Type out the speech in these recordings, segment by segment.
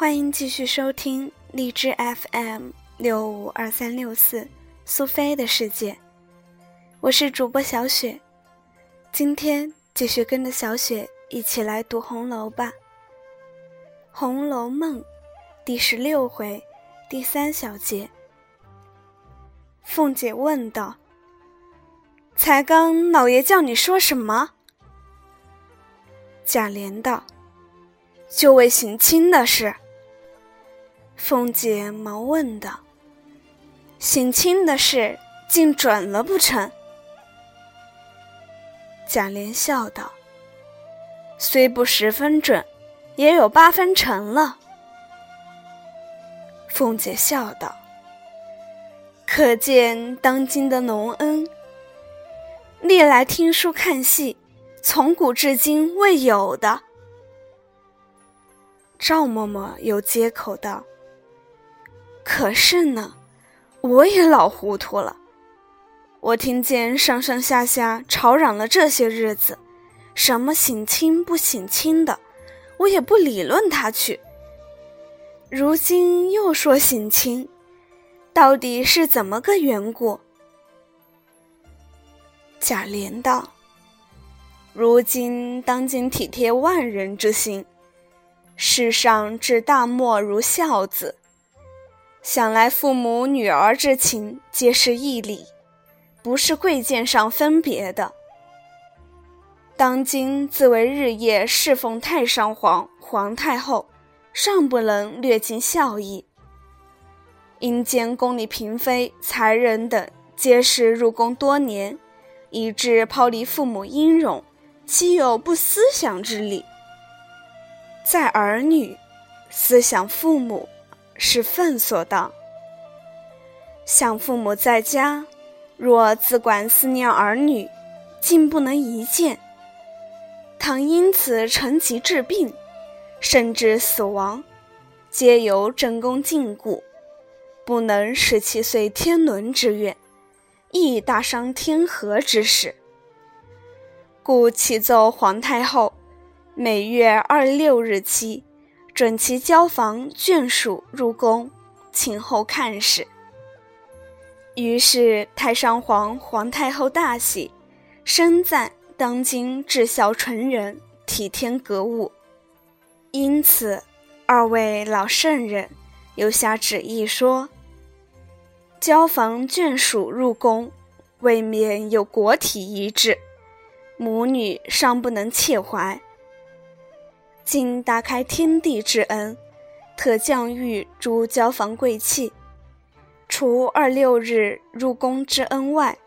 欢迎继续收听荔枝 FM 六五二三六四苏菲的世界，我是主播小雪。今天继续跟着小雪一起来读红楼吧，《红楼梦》第十六回第三小节。凤姐问道：“才刚老爷叫你说什么？”贾琏道：“就为省亲的事。”凤姐忙问道：“省亲的事竟准了不成？”贾琏笑道：“虽不十分准，也有八分成了。”凤姐笑道：“可见当今的隆恩，历来听书看戏，从古至今未有的。”赵嬷嬷又接口道。可是呢，我也老糊涂了。我听见上上下下吵嚷了这些日子，什么省亲不省亲的，我也不理论他去。如今又说省亲，到底是怎么个缘故？贾琏道：“如今当今体贴万人之心，世上至大莫如孝子。”想来父母女儿之情皆是义理，不是贵贱上分别的。当今自为日夜侍奉太上皇、皇太后，尚不能略尽孝义。阴间宫里嫔妃、才人等皆是入宫多年，以致抛离父母音容，岂有不思想之理？在儿女，思想父母。是分所当。想父母在家，若自管思念儿女，竟不能一见。倘因此成疾致病，甚至死亡，皆由正宫禁锢，不能使其遂天伦之愿，亦大伤天和之事。故启奏皇太后，每月二六日期。准其交房眷属入宫，请后看使。于是太上皇、皇太后大喜，深赞当今至孝纯人，体天格物。因此，二位老圣人又下旨意说：交房眷属入宫，未免有国体一致，母女尚不能切怀。今大开天地之恩，特降谕诸交房贵戚，除二六日入宫之恩外，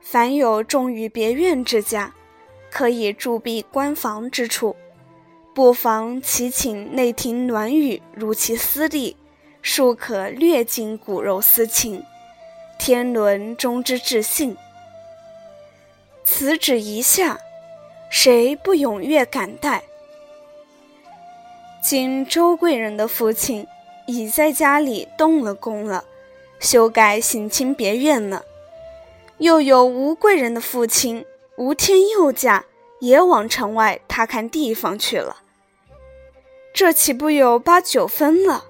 凡有重于别院之家，可以驻跸官房之处，不妨祈请内廷暖语如其私利，庶可略尽骨肉私情，天伦终之至信。此旨一下，谁不踊跃感戴？今周贵人的父亲已在家里动了工了，修改省亲别院呢。又有吴贵人的父亲吴天佑家也往城外踏看地方去了。这岂不有八九分了？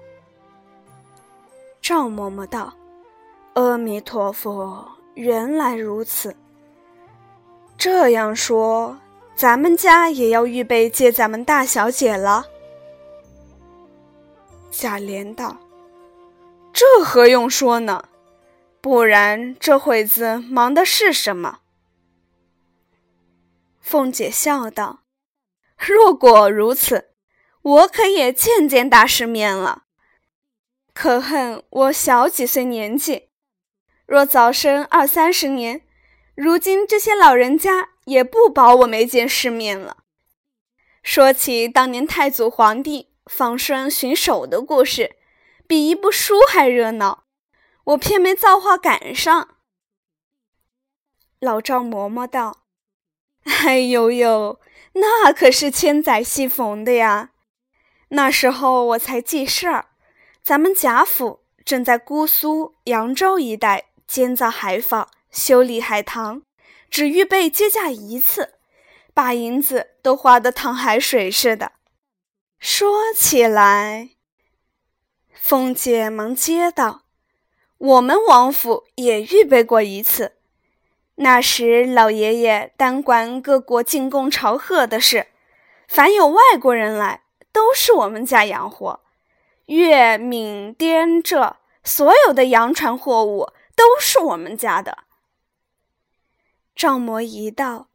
赵嬷嬷道：“阿弥陀佛，原来如此。这样说，咱们家也要预备接咱们大小姐了。”贾琏道：“这何用说呢？不然这会子忙的是什么？”凤姐笑道：“若果如此，我可也见见大世面了。可恨我小几岁年纪，若早生二三十年，如今这些老人家也不保我没见世面了。说起当年太祖皇帝。”仿生寻手的故事，比一部书还热闹。我偏没造化赶上。老赵嬷嬷道：“哎呦呦，那可是千载戏逢的呀！那时候我才记事儿，咱们贾府正在姑苏、扬州一带建造海坊、修理海棠，只预备接驾一次，把银子都花得淌海水似的。”说起来，凤姐忙接道：“我们王府也预备过一次，那时老爷爷单管各国进贡朝贺的事，凡有外国人来，都是我们家洋货。粤、闽、滇浙所有的洋船货物，都是我们家的。”赵嬷一道：“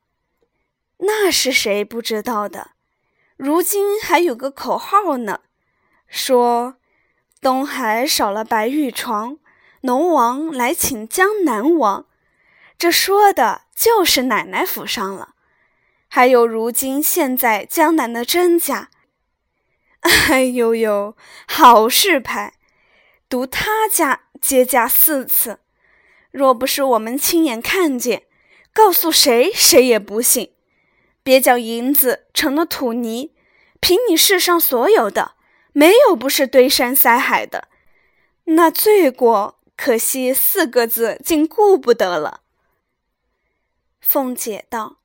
那是谁不知道的？如今还有个口号呢，说。”东海少了白玉床，龙王来请江南王。这说的就是奶奶府上了。还有如今现在江南的甄家，哎呦呦，好事牌，独他家接驾四次。若不是我们亲眼看见，告诉谁谁也不信。别叫银子成了土泥，凭你世上所有的。没有不是堆山塞海的，那罪过可惜四个字竟顾不得了。凤姐道：“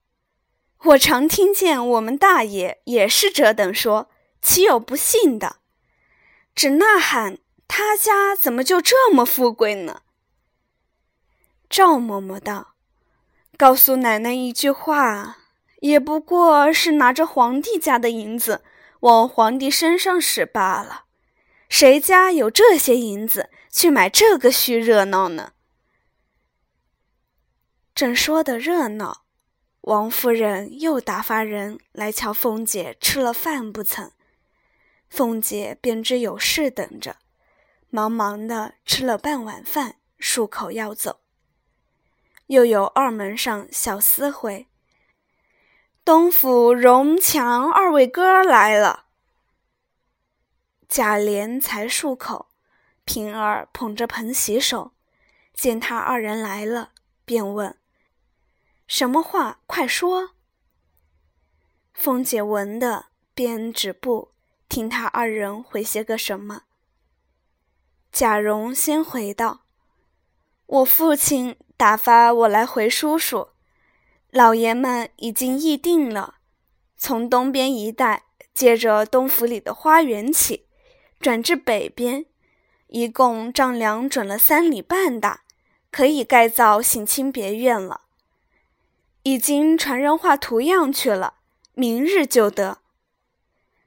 我常听见我们大爷也是这等说，岂有不信的？只呐喊他家怎么就这么富贵呢？”赵嬷嬷道：“告诉奶奶一句话，也不过是拿着皇帝家的银子。”往皇帝身上使罢了，谁家有这些银子去买这个虚热闹呢？正说的热闹，王夫人又打发人来瞧凤姐吃了饭不曾。凤姐便知有事等着，忙忙的吃了半碗饭，漱口要走。又有二门上小厮回。东府荣强二位哥来了。贾琏才漱口，平儿捧着盆洗手，见他二人来了，便问：“什么话？快说。”凤姐闻的，便止步，听他二人回些个什么。贾蓉先回道：“我父亲打发我来回叔叔。”老爷们已经议定了，从东边一带，接着东府里的花园起，转至北边，一共丈量准了三里半大，可以盖造省亲别院了。已经传人画图样去了，明日就得。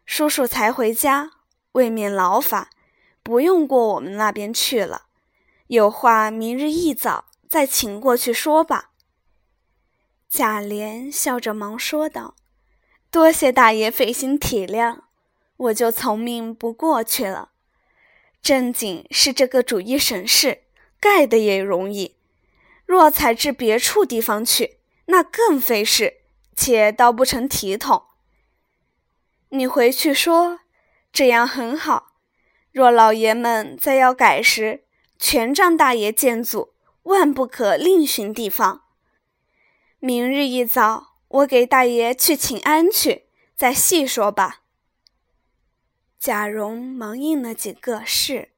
叔叔才回家，未免劳烦，不用过我们那边去了。有话明日一早再请过去说吧。贾琏笑着忙说道：“多谢大爷费心体谅，我就从命不过去了。正经是这个主意省事，盖的也容易。若采至别处地方去，那更费事，且倒不成体统。你回去说，这样很好。若老爷们再要改时，全仗大爷见阻，万不可另寻地方。”明日一早，我给大爷去请安去，再细说吧。贾蓉忙应了几个是。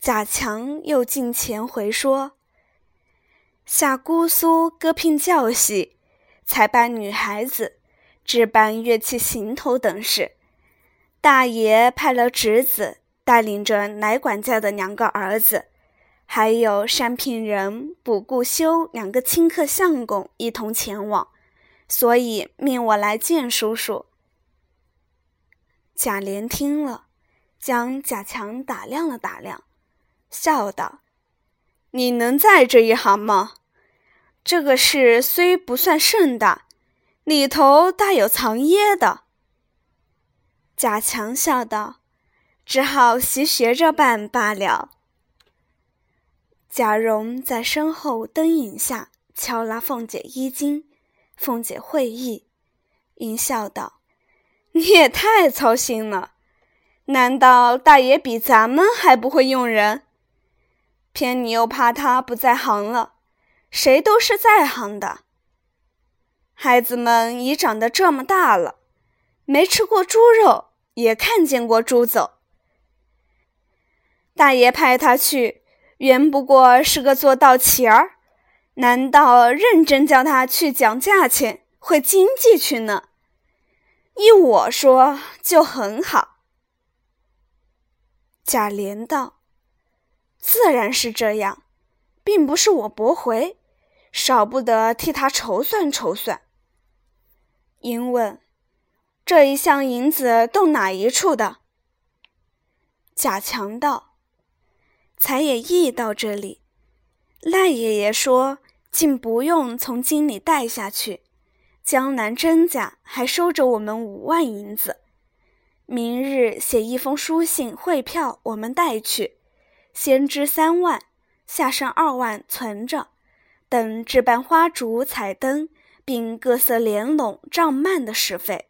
贾强又进前回说：下姑苏歌聘教习，才办女孩子，置办乐器行头等事。大爷派了侄子带领着来管家的两个儿子。还有山平人、卜固修两个亲客相公一同前往，所以命我来见叔叔。贾琏听了，将贾强打量了打量，笑道：“你能在这一行吗？这个事虽不算甚大，里头大有藏掖的。”贾强笑道：“只好习学着办罢了。”贾蓉在身后灯影下敲拉凤姐衣襟，凤姐会意，应笑道：“你也太操心了，难道大爷比咱们还不会用人？偏你又怕他不在行了，谁都是在行的。孩子们已长得这么大了，没吃过猪肉，也看见过猪走。大爷派他去。”原不过是个做道旗儿，难道认真叫他去讲价钱，会经济去呢？依我说，就很好。贾琏道：“自然是这样，并不是我驳回，少不得替他筹算筹算。”因问：“这一项银子动哪一处的？”贾强道：“才也意到这里，赖爷爷说，竟不用从京里带下去，江南甄家还收着我们五万银子。”明日写一封书信汇票，我们带去，先支三万，下剩二万存着，等置办花烛、彩灯，并各色帘笼、帐幔的使费。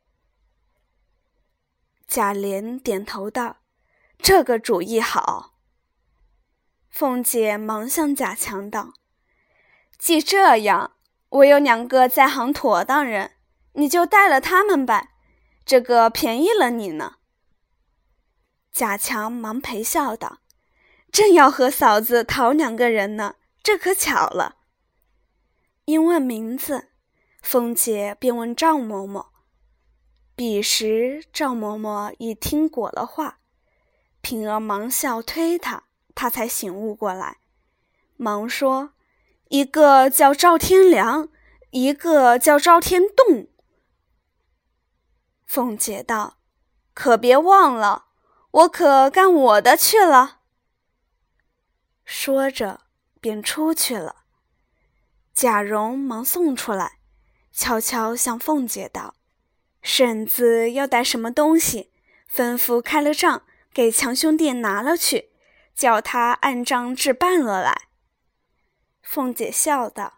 贾琏点头道：“这个主意好。”凤姐忙向贾强道：“既这样，我有两个在行妥当人，你就带了他们吧。”这个便宜了你呢。贾强忙陪笑道：“正要和嫂子讨两个人呢，这可巧了。”因问名字，凤姐便问赵嬷嬷。彼时赵嬷嬷已听果了话，平儿忙笑推她，他才醒悟过来，忙说：“一个叫赵天良，一个叫赵天栋。”凤姐道：“可别忘了，我可干我的去了。”说着，便出去了。贾蓉忙送出来，悄悄向凤姐道：“婶子要带什么东西，吩咐开了账，给强兄弟拿了去，叫他按章置办了来。”凤姐笑道：“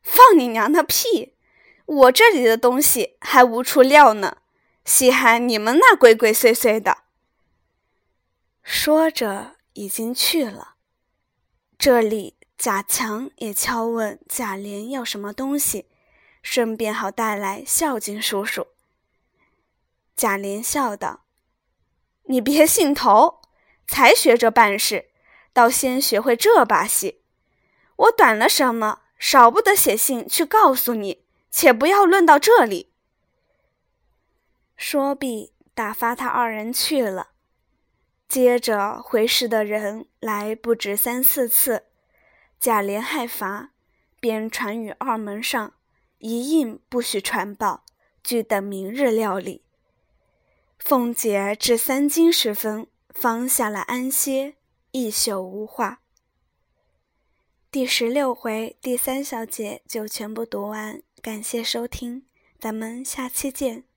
放你娘的屁！我这里的东西还无处撂呢。”稀罕你们那鬼鬼祟祟的。说着，已经去了。这里贾强也敲问贾琏要什么东西，顺便好带来孝敬叔叔。贾琏笑道：“你别兴头，才学着办事，倒先学会这把戏。我短了什么，少不得写信去告诉你，且不要论到这里。”说毕，打发他二人去了。接着回事的人来不止三四次，贾琏害乏，便传与二门上，一应不许传报，俱等明日料理。凤姐至三更时分，放下了安歇，一宿无话。第十六回第三小节就全部读完，感谢收听，咱们下期见。